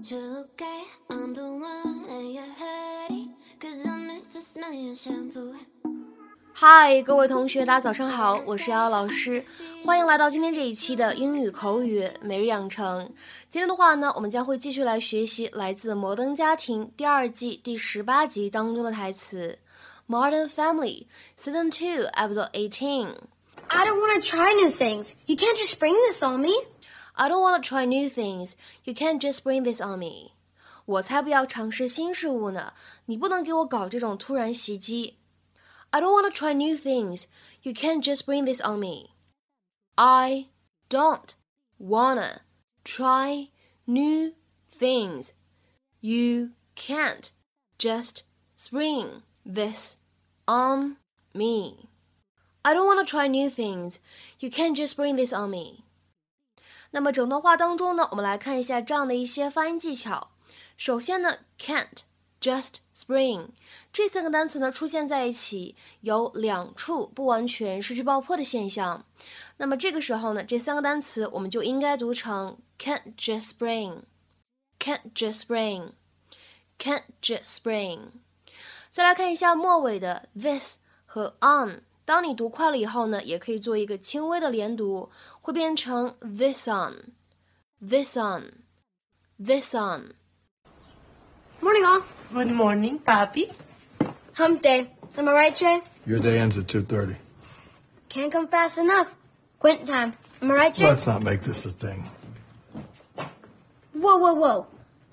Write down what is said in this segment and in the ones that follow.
okay, I'm the one and you're hurting Cause I miss the smell of your shampoo 嗨，各位同学，大家早上好，我是瑶瑶老师，欢迎来到今天这一期的英语口语每日养成。今天的话呢，我们将会继续来学习来自《摩登家庭》第二季第十八集当中的台词，《Modern Family》Season Two Episode Eighteen。 I don't want to try new things. You can't just spring this on me. I don't want to try new things. You can't just bring this on me. 我才不要尝试新事物呢！你不能给我搞这种突然袭击。I don't want to try new things. You can't just bring this on me. I don't wanna try new things. You can't just spring this on me. I don't want to try new things. You can't just bring this on me. 那么整段话当中呢，我们来看一下这样的一些发音技巧。首先呢，can't、just、spring 这三个单词呢出现在一起，有两处不完全失去爆破的现象。那么这个时候呢，这三个单词我们就应该读成 can't just spring，can't just spring，can't just spring。再来看一下末尾的 this 和 on。当你读快了以后呢，也可以做一个轻微的连读，会变成 this on，this on，this on。 Morning, all. Good morning, Papi. Hump day. Am I right, Jay? Your day ends at 2.30. Can't come fast enough. Quitting time. Am I right, Jay? Let's not make this a thing. Whoa, whoa, whoa.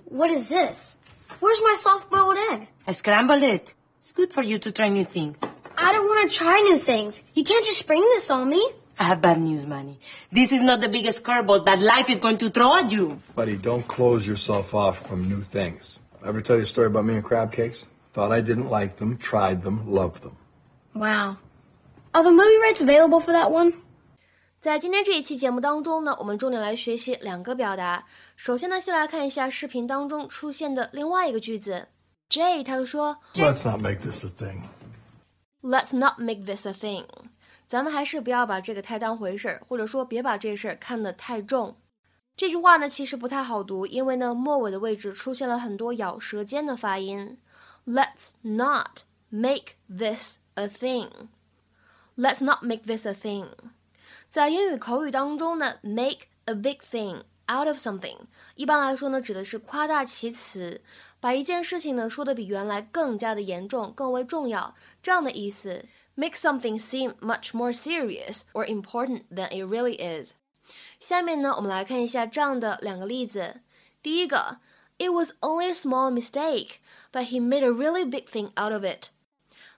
What is this? Where's my soft-boiled egg? I scrambled it. It's good for you to try new things. I don't want to try new things. You can't just spring this on me. I have bad news, Manny. This is not the biggest curveball that life is going to throw at you. Buddy, don't close yourself off from new things. Ever tell you a story about me and crab cakes? Thought I didn't like them, tried them, loved them. Wow. Are the movie rights available for that one? 在今天这一期节目当中呢，我们重点来学习两个表达。首先呢，先来看一下视频当中出现的另外一个句子。Jay 他说：“Let's not make this a thing。” Let's not make this a thing。咱们还是不要把这个太当回事儿，或者说别把这事儿看得太重。这句话呢，其实不太好读，因为呢，末尾的位置出现了很多咬舌尖的发音。Let's not make this a thing. Let's not make this a thing. 在英语口语当中呢，make a big thing out of something，一般来说呢，指的是夸大其词，把一件事情呢说的比原来更加的严重，更为重要，这样的意思。Make something seem much more serious or important than it really is。下面呢，我们来看一下这样的两个例子。第一个，It was only a small mistake, but he made a really big thing out of it。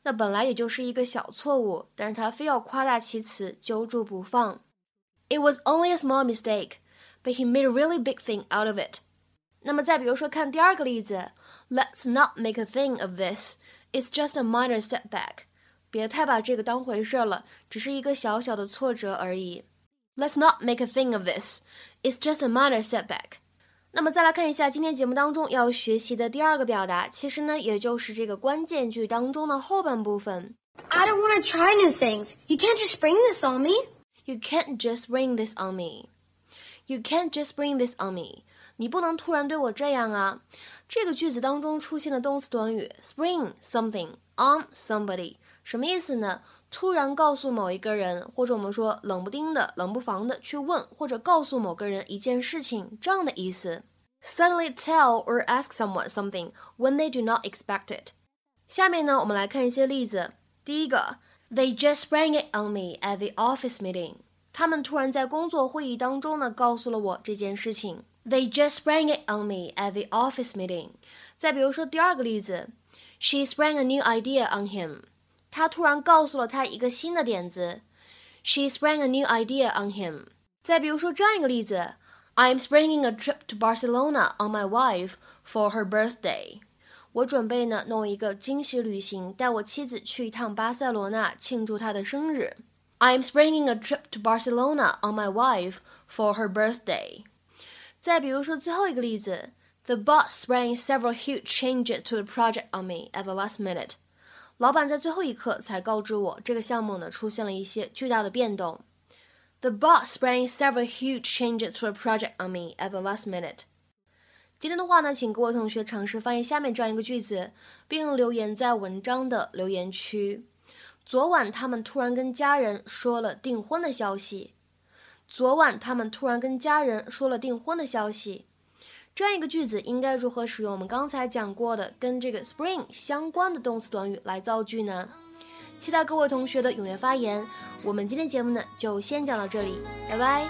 那本来也就是一个小错误，但是他非要夸大其词，揪住不放。It was only a small mistake, but he made a really big thing out of it。那么再比如说看第二个例子，Let's not make a thing of this. It's just a minor setback. 别太把这个当回事了，只是一个小小的挫折而已。Let's not make a thing of this. It's just a minor setback. 那么再来看一下今天节目当中要学习的第二个表达，其实呢，也就是这个关键句当中的后半部分。 I don't want to try new things. You can't just spring this on me. You can't just bring this on me. You can't just bring this on me. 你不能突然对我这样啊！这个句子当中出现的动词短语 spring something on somebody，什么意思呢？突然告诉某一个人，或者我们说冷不丁的、冷不防的去问或者告诉某个人一件事情，这样的意思。Suddenly tell or ask someone something when they do not expect it。下面呢，我们来看一些例子。第一个，They just sprang it on me at the office meeting。他们突然在工作会议当中呢，告诉了我这件事情。They just sprang it on me at the office meeting。再比如说第二个例子，She sprang a new idea on him。她突然告诉了他一个新的点子。She sprang a new idea on him。再比如说这样一个例子，I'm springing a trip to Barcelona on my wife for her birthday。我准备呢弄一个惊喜旅行，带我妻子去一趟巴塞罗那庆祝她的生日。I'm springing a trip to Barcelona on my wife for her birthday。再比如说最后一个例子，The boss sprang several huge changes to the project on me at the last minute。老板在最后一刻才告知我，这个项目呢出现了一些巨大的变动。The boss sprang several huge changes to the project on me at the last minute。 今天的话呢，请各位同学尝试翻译下面这样一个句子，并留言在文章的留言区。 昨晚他们突然跟家人说了订婚的消息。昨晚他们突然跟家人说了订婚的消息。这样一个句子应该如何使用我们刚才讲过的跟这个 spring 相关的动词短语来造句呢？期待各位同学的踊跃发言。我们今天节目呢就先讲到这里，拜拜。